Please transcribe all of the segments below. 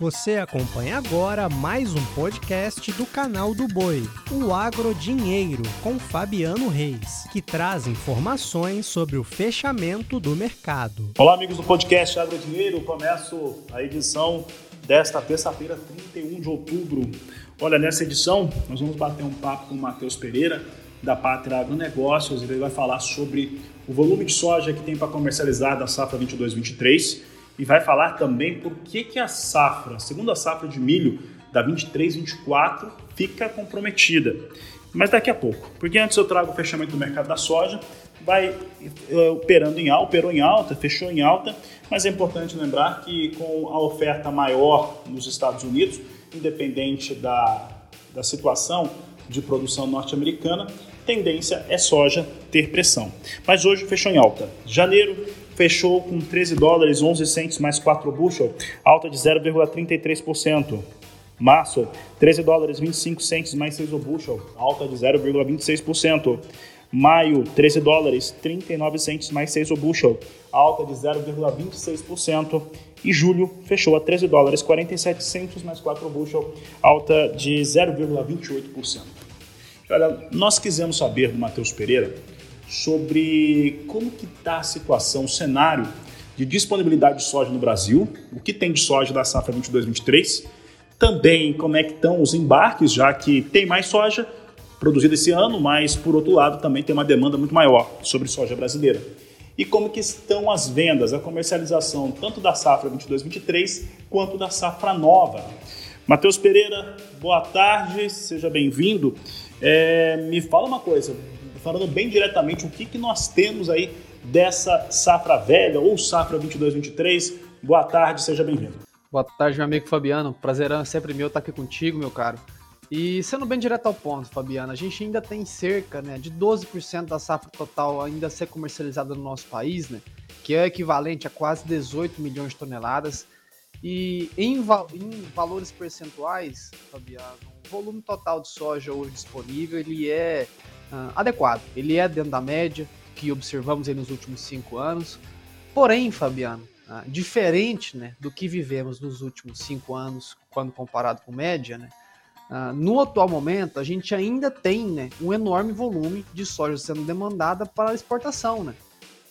Você acompanha agora mais um podcast do canal do Boi, o Agro Dinheiro, com Fabiano Reis, que traz informações sobre o fechamento do mercado. Olá, amigos do podcast Agro Dinheiro. Começo a edição desta terça-feira, 31 de outubro. Olha, nessa edição nós vamos bater um papo com o Matheus Pereira, da Pátria Agronegócios. Ele vai falar sobre o volume de soja que tem para comercializar da safra 22-23 e vai falar também por que, que a safra, a segunda safra de milho da 23-24 fica comprometida. Mas daqui a pouco, porque antes eu trago o fechamento do mercado da soja, vai uh, operando em alta, operou em alta, fechou em alta, mas é importante lembrar que com a oferta maior nos Estados Unidos, independente da, da situação de produção norte-americana, tendência é soja ter pressão. Mas hoje fechou em alta. Janeiro fechou com 13 dólares 11 centes mais 4 bushel, alta de 0,33%. Março, 13 dólares 25 centes mais 6 o bushel, alta de 0,26%. Maio, 13 dólares 39 centes mais 6 o bushel, alta de 0,26%. E julho fechou a 13 dólares 47 centos mais 4 o bushel, alta de 0,28%. Olha, nós quisemos saber do Matheus Pereira sobre como que está a situação, o cenário de disponibilidade de soja no Brasil, o que tem de soja da safra 22-23, também como é que estão os embarques, já que tem mais soja produzida esse ano, mas por outro lado também tem uma demanda muito maior sobre soja brasileira. E como que estão as vendas, a comercialização tanto da safra 22-23 quanto da safra nova. Matheus Pereira, boa tarde, seja bem-vindo. É, me fala uma coisa, falando bem diretamente o que, que nós temos aí dessa safra velha ou safra 22-23. Boa tarde, seja bem-vindo. Boa tarde, meu amigo Fabiano. Prazerão sempre meu estar aqui contigo, meu caro. E sendo bem direto ao ponto, Fabiano, a gente ainda tem cerca né, de 12% da safra total ainda a ser comercializada no nosso país, né, que é equivalente a quase 18 milhões de toneladas. E em, em valores percentuais, Fabiano, o volume total de soja hoje disponível ele é uh, adequado. Ele é dentro da média que observamos nos últimos cinco anos. Porém, Fabiano, uh, diferente né, do que vivemos nos últimos cinco anos, quando comparado com média, né, uh, no atual momento a gente ainda tem né, um enorme volume de soja sendo demandada para exportação. Né?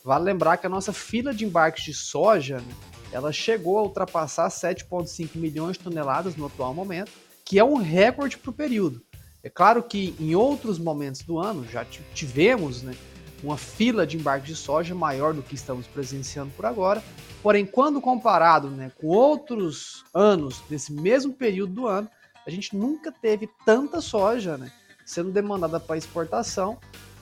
Vale lembrar que a nossa fila de embarques de soja né, ela chegou a ultrapassar 7,5 milhões de toneladas no atual momento, que é um recorde para o período. É claro que em outros momentos do ano já tivemos né, uma fila de embarque de soja maior do que estamos presenciando por agora, porém, quando comparado né, com outros anos desse mesmo período do ano, a gente nunca teve tanta soja né, sendo demandada para exportação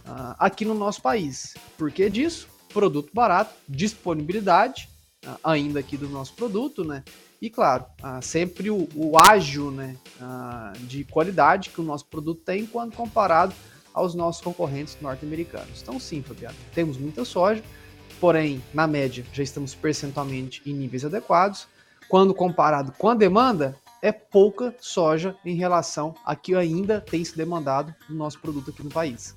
uh, aqui no nosso país. Por que disso? Produto barato, disponibilidade uh, ainda aqui do nosso produto, né? E claro, ah, sempre o, o né, ah, de qualidade que o nosso produto tem quando comparado aos nossos concorrentes norte-americanos. Então sim, Fabiano, temos muita soja, porém, na média, já estamos percentualmente em níveis adequados. Quando comparado com a demanda, é pouca soja em relação a que ainda tem se demandado no nosso produto aqui no país.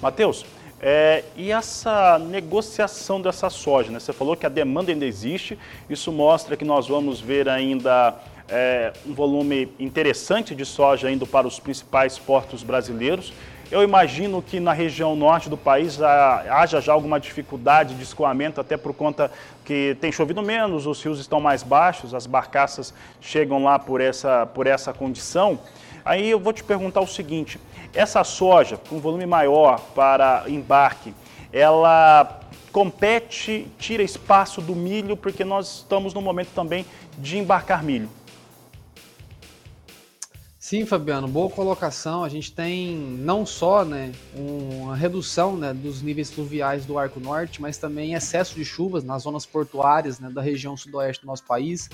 Matheus, é, e essa negociação dessa soja, né? Você falou que a demanda ainda existe, isso mostra que nós vamos ver ainda é, um volume interessante de soja indo para os principais portos brasileiros. Eu imagino que na região norte do país haja já alguma dificuldade de escoamento, até por conta que tem chovido menos, os rios estão mais baixos, as barcaças chegam lá por essa, por essa condição. Aí eu vou te perguntar o seguinte: essa soja com volume maior para embarque, ela compete, tira espaço do milho, porque nós estamos no momento também de embarcar milho. Sim, Fabiano, boa colocação. A gente tem não só né, uma redução né, dos níveis fluviais do Arco Norte, mas também excesso de chuvas nas zonas portuárias né, da região sudoeste do nosso país.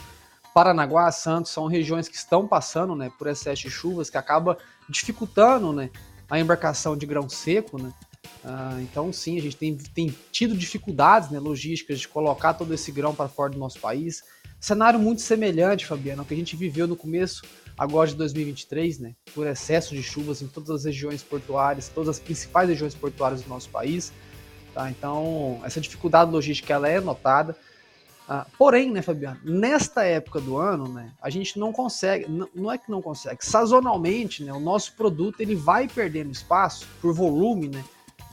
Paranaguá, Santos são regiões que estão passando né, por excesso de chuvas, que acaba dificultando né, a embarcação de grão seco. Né? Ah, então, sim, a gente tem, tem tido dificuldades né, logísticas de colocar todo esse grão para fora do nosso país. Cenário muito semelhante, Fabiano, ao que a gente viveu no começo agora de 2023, né, por excesso de chuvas em todas as regiões portuárias, todas as principais regiões portuárias do nosso país. Tá? Então, essa dificuldade logística ela é notada. Ah, porém, né, Fabiano, nesta época do ano, né, a gente não consegue, não é que não consegue, sazonalmente, né, o nosso produto ele vai perdendo espaço por volume, né,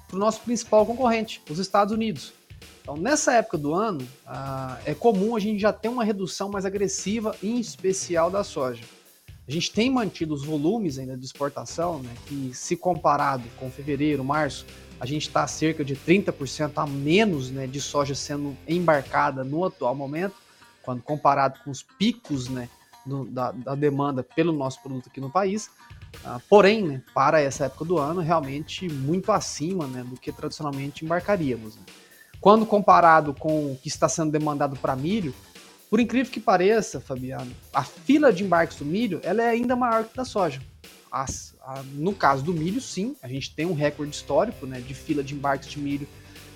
para o nosso principal concorrente, os Estados Unidos. Então, nessa época do ano, ah, é comum a gente já ter uma redução mais agressiva, em especial da soja. A gente tem mantido os volumes ainda de exportação, né, que se comparado com fevereiro, março, a gente está cerca de 30% a menos né, de soja sendo embarcada no atual momento, quando comparado com os picos né, do, da, da, demanda pelo nosso produto aqui no país. Uh, porém, né, para essa época do ano, realmente muito acima né, do que tradicionalmente embarcaríamos. Né. Quando comparado com o que está sendo demandado para milho, por incrível que pareça, Fabiano, a fila de embarques do milho ela é ainda maior que da soja. As, a, no caso do milho, sim, a gente tem um recorde histórico né, de fila de embarques de milho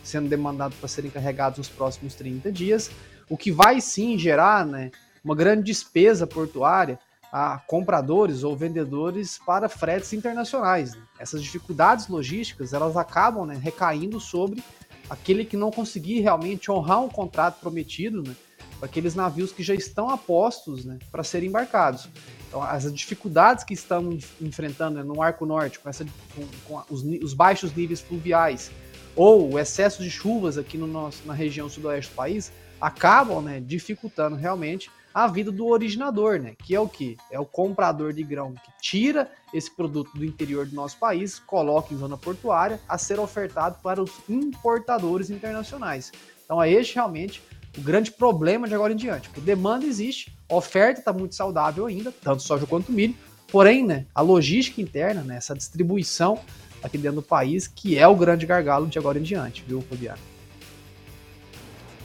sendo demandado para serem carregados nos próximos 30 dias, o que vai sim gerar né, uma grande despesa portuária a compradores ou vendedores para fretes internacionais. Né? Essas dificuldades logísticas elas acabam né, recaindo sobre aquele que não conseguir realmente honrar um contrato prometido né, para aqueles navios que já estão apostos né, para serem embarcados. Então, as dificuldades que estamos enfrentando né, no Arco Norte, com, essa, com, com os, os, baixos níveis fluviais, ou o excesso de chuvas aqui no nosso, na região sudoeste do país, acabam né, dificultando realmente a vida do originador, né? Que é o que? É o comprador de grão que tira esse produto do interior do nosso país, coloca em zona portuária a ser ofertado para os importadores internacionais. Então é este realmente o grande problema de agora em diante. Porque demanda existe, oferta está muito saudável ainda, tanto soja quanto milho, porém, né, a logística interna, né, essa distribuição aqui dentro do país, que é o grande gargalo de agora em diante, viu, Fabiano?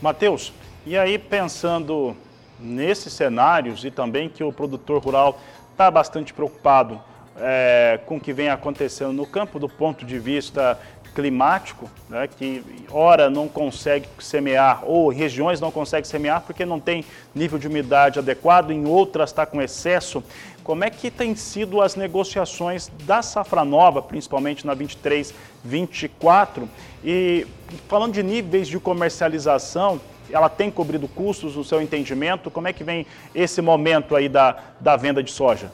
Matheus, e aí pensando nesses cenários e também que o produtor rural está bastante preocupado é, com o que vem acontecendo no campo do ponto de vista climático, né, que ora não consegue semear, ou regiões não conseguem semear porque não tem nível de umidade adequado, em outras está com excesso. Como é que tem sido as negociações da safra nova, principalmente na 23, 24? E falando de níveis de comercialização, ela tem cobrido custos no seu entendimento? Como é que vem esse momento aí da, da venda de soja?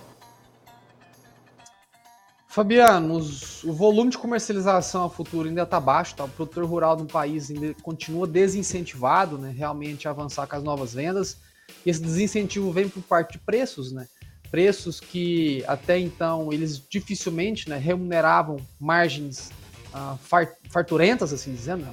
Fabiano, os, o volume de comercialização a futuro ainda está baixo, tá? o produtor rural do país ainda continua desincentivado né, realmente a avançar com as novas vendas. E esse desincentivo vem por parte de preços, né? Preços que até então eles dificilmente né, remuneravam margens uh, farturentas, assim dizendo, né,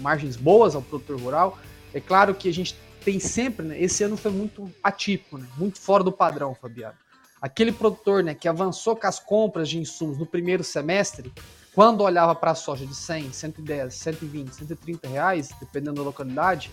margens boas ao produtor rural. É claro que a gente tem sempre, né, esse ano foi muito atípico, né, muito fora do padrão, Fabiano aquele produtor né, que avançou com as compras de insumos no primeiro semestre, quando olhava para a soja de 100, 110, 120, 130 reais, dependendo da localidade,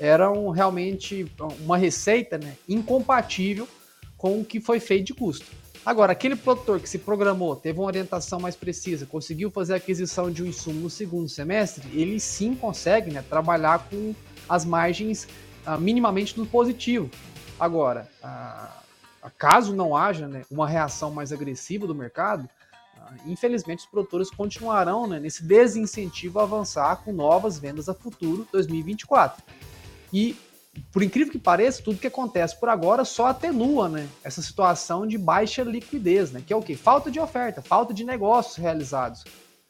eram realmente uma receita né, incompatível com o que foi feito de custo. Agora, aquele produtor que se programou, teve uma orientação mais precisa, conseguiu fazer a aquisição de um insumo no segundo semestre, ele sim consegue né, trabalhar com as margens ah, minimamente no positivo. Agora, ah, caso não haja né, uma reação mais agressiva do mercado, ah, infelizmente os produtores continuarão né, nesse desincentivo a avançar com novas vendas a futuro 2024. E, por incrível que pareça, tudo que acontece por agora só atenua né, essa situação de baixa liquidez, né, que é o quê? Falta de oferta, falta de negócios realizados.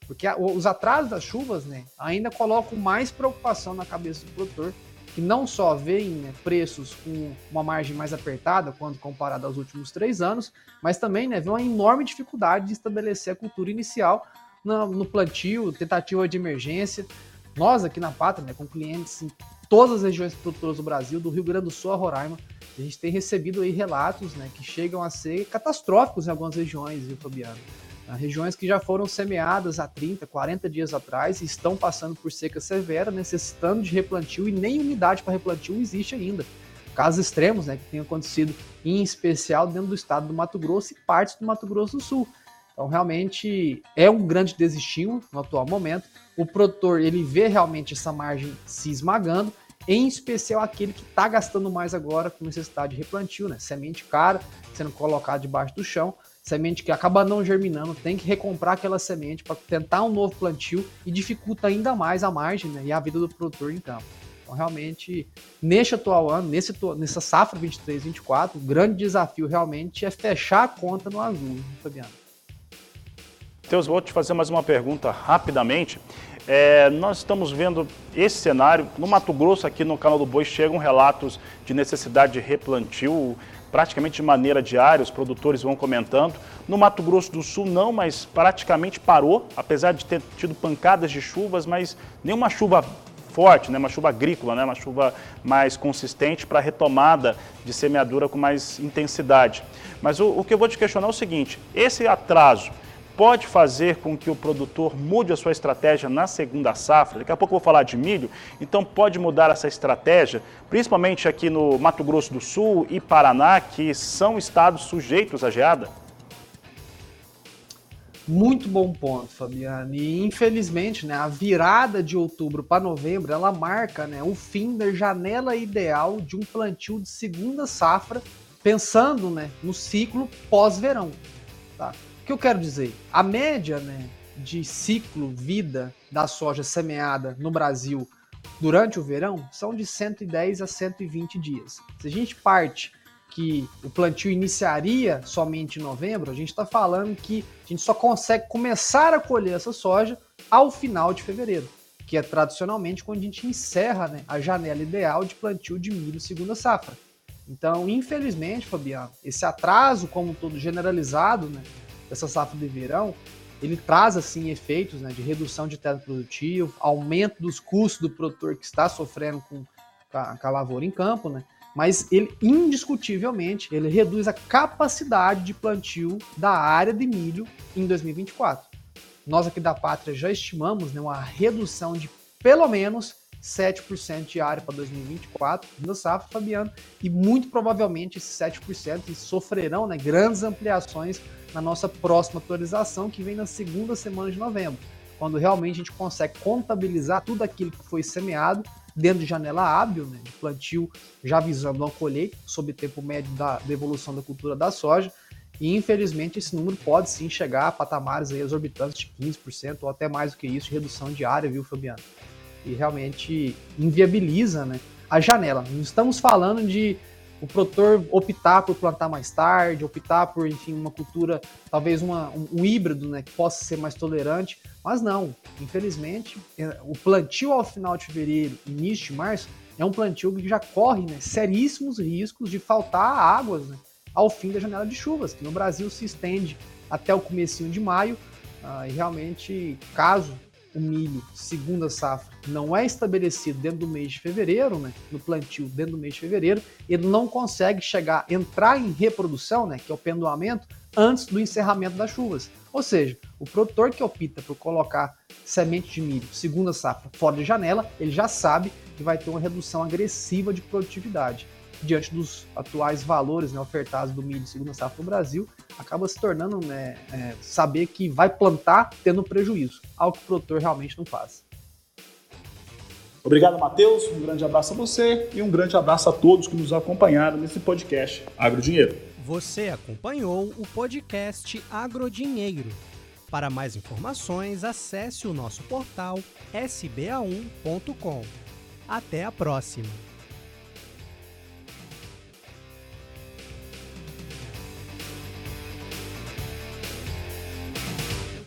Porque os atrasos das chuvas né, ainda colocam mais preocupação na cabeça do produtor que não só veem né, preços com uma margem mais apertada quando comparado aos últimos três anos, mas também né, vê uma enorme dificuldade de estabelecer a cultura inicial no, no plantio, tentativa de emergência. Nós aqui na Pátria, né, com clientes em todas as regiões produtoras do Brasil, do Rio Grande do Sul a Roraima, a gente tem recebido aí relatos né, que chegam a ser catastróficos em algumas regiões, viu, Fabiano? Regiões que já foram semeadas há 30, 40 dias atrás e estão passando por seca severa, necessitando de replantio e nem umidade para replantio existe ainda. Casos extremos né, que têm acontecido, em especial dentro do estado do Mato Grosso e partes do Mato Grosso do Sul. Então, realmente é um grande desestímulo no atual momento. O produtor ele vê realmente essa margem se esmagando, em especial aquele que está gastando mais agora com necessidade de replantio, né? Semente cara sendo colocada debaixo do chão semente que acaba não germinando, tem que recomprar aquela semente para tentar um novo plantio e dificulta ainda mais a margem né, e a vida do produtor em campo. Então, realmente, neste atual ano, nesse, nessa safra 23-24, o grande desafio realmente é fechar a conta no azul, Fabiano. Teus, vou te fazer mais uma pergunta rapidamente. É, nós estamos vendo esse cenário. No Mato Grosso, aqui no canal do Boi, chegam relatos de necessidade de replantio praticamente de maneira diária, os produtores vão comentando. No Mato Grosso do Sul não, mas praticamente parou, apesar de ter tido pancadas de chuvas, mas nenhuma chuva forte, né, uma chuva agrícola, né, uma chuva mais consistente para retomada de semeadura com mais intensidade. Mas o, o que eu vou te questionar é o seguinte, esse atraso, pode fazer com que o produtor mude a sua estratégia na segunda safra. Daqui a pouco eu vou falar de milho, então pode mudar essa estratégia, principalmente aqui no Mato Grosso do Sul e Paraná, que são estados sujeitos à geada? Muito bom ponto, Fabiano. E infelizmente, né, a virada de outubro para novembro, ela marca, né, o fim da janela ideal de um plantio de segunda safra, pensando, né, no ciclo pós-verão, tá? Que eu quero dizer? A média né, de ciclo vida da soja semeada no Brasil durante o verão são de 110 a 120 dias. Se a gente parte que o plantio iniciaria somente em novembro, a gente está falando que a gente só consegue começar a colher essa soja ao final de fevereiro, que é tradicionalmente quando a gente encerra né, a janela ideal de plantio de milho segunda safra. Então, infelizmente, Fabiano, esse atraso como todo generalizado, né, dessa safra de verão, ele traz assim efeitos né, de redução de teto produtivo, aumento dos custos do produtor que está sofrendo com a, com a lavoura em campo, né? mas ele indiscutivelmente ele reduz a capacidade de plantio da área de milho em 2024. Nós aqui da Pátria já estimamos né, uma redução de pelo menos 7% de área para 2024 no safra, Fabiano, e muito provavelmente esses 7% sofrerão né, grandes ampliações na nossa próxima atualização, que vem na segunda semana de novembro, quando realmente a gente consegue contabilizar tudo aquilo que foi semeado dentro de janela hábil, né, de plantio, já visando uma colheita, sob tempo médio da, da evolução da cultura da soja, e infelizmente esse número pode sim chegar a patamares exorbitantes de 15% ou até mais do que isso de redução de área, viu, Fabiano? E realmente inviabiliza né, a janela. Não estamos falando de o produtor optar por plantar mais tarde, optar por, enfim, uma cultura, talvez uma, um, um, híbrido, né, que possa ser mais tolerante, mas não, infelizmente, é, o plantio ao final de fevereiro, início de março, é um plantio que já corre né, seríssimos riscos de faltar águas né, ao fim da janela de chuvas, que no Brasil se estende até o comecinho de maio, uh, e realmente, caso o milho segunda safra não é estabelecido dentro do mês de fevereiro, né, no plantio dentro do mês de fevereiro, ele não consegue chegar, entrar em reprodução, né, que é o pendoamento, antes do encerramento das chuvas. Ou seja, o produtor que opta por colocar semente de milho segunda safra fora de janela, ele já sabe que vai ter uma redução agressiva de produtividade diante dos atuais valores né, ofertados do milho segunda safra no Brasil, acaba se tornando né, é, saber que vai plantar tendo prejuízo, algo que o produtor realmente não faz. Obrigado, Matheus. Um grande abraço a você e um grande abraço a todos que nos acompanharam nesse podcast Agro Dinheiro. Você acompanhou o podcast Agrodinheiro. Para mais informações, acesse o nosso portal sba1.com. Até a próxima!